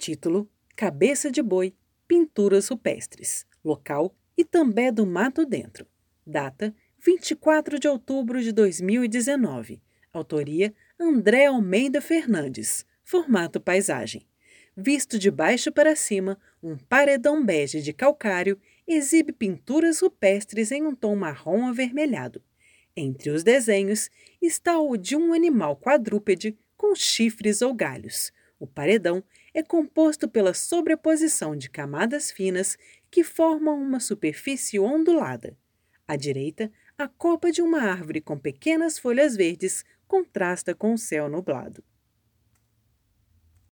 Título: Cabeça de Boi, Pinturas Rupestres. Local: Itambé do Mato Dentro. Data: 24 de outubro de 2019. Autoria: André Almeida Fernandes. Formato paisagem. Visto de baixo para cima, um paredão bege de calcário exibe pinturas rupestres em um tom marrom avermelhado. Entre os desenhos está o de um animal quadrúpede com chifres ou galhos. O paredão é composto pela sobreposição de camadas finas que formam uma superfície ondulada. À direita, a copa de uma árvore com pequenas folhas verdes contrasta com o céu nublado.